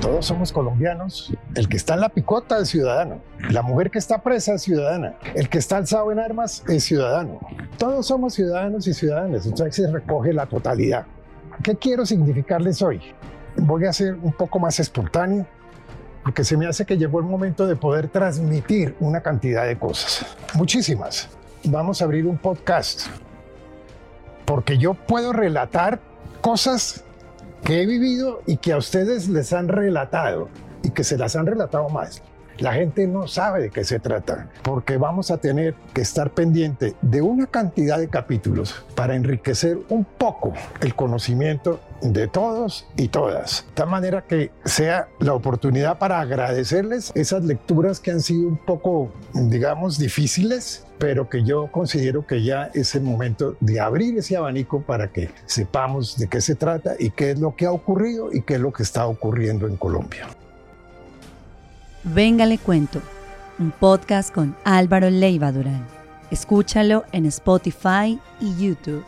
Todos somos colombianos. El que está en la picota es ciudadano. La mujer que está presa es ciudadana. El que está alzado en armas es ciudadano. Todos somos ciudadanos y ciudadanas. Entonces se recoge la totalidad. ¿Qué quiero significarles hoy? Voy a ser un poco más espontáneo porque se me hace que llegó el momento de poder transmitir una cantidad de cosas. Muchísimas. Vamos a abrir un podcast porque yo puedo relatar cosas que he vivido y que a ustedes les han relatado y que se las han relatado más. La gente no sabe de qué se trata, porque vamos a tener que estar pendiente de una cantidad de capítulos para enriquecer un poco el conocimiento de todos y todas. De tal manera que sea la oportunidad para agradecerles esas lecturas que han sido un poco, digamos, difíciles, pero que yo considero que ya es el momento de abrir ese abanico para que sepamos de qué se trata y qué es lo que ha ocurrido y qué es lo que está ocurriendo en Colombia. Venga le cuento, un podcast con Álvaro Leiva Durán. Escúchalo en Spotify y YouTube.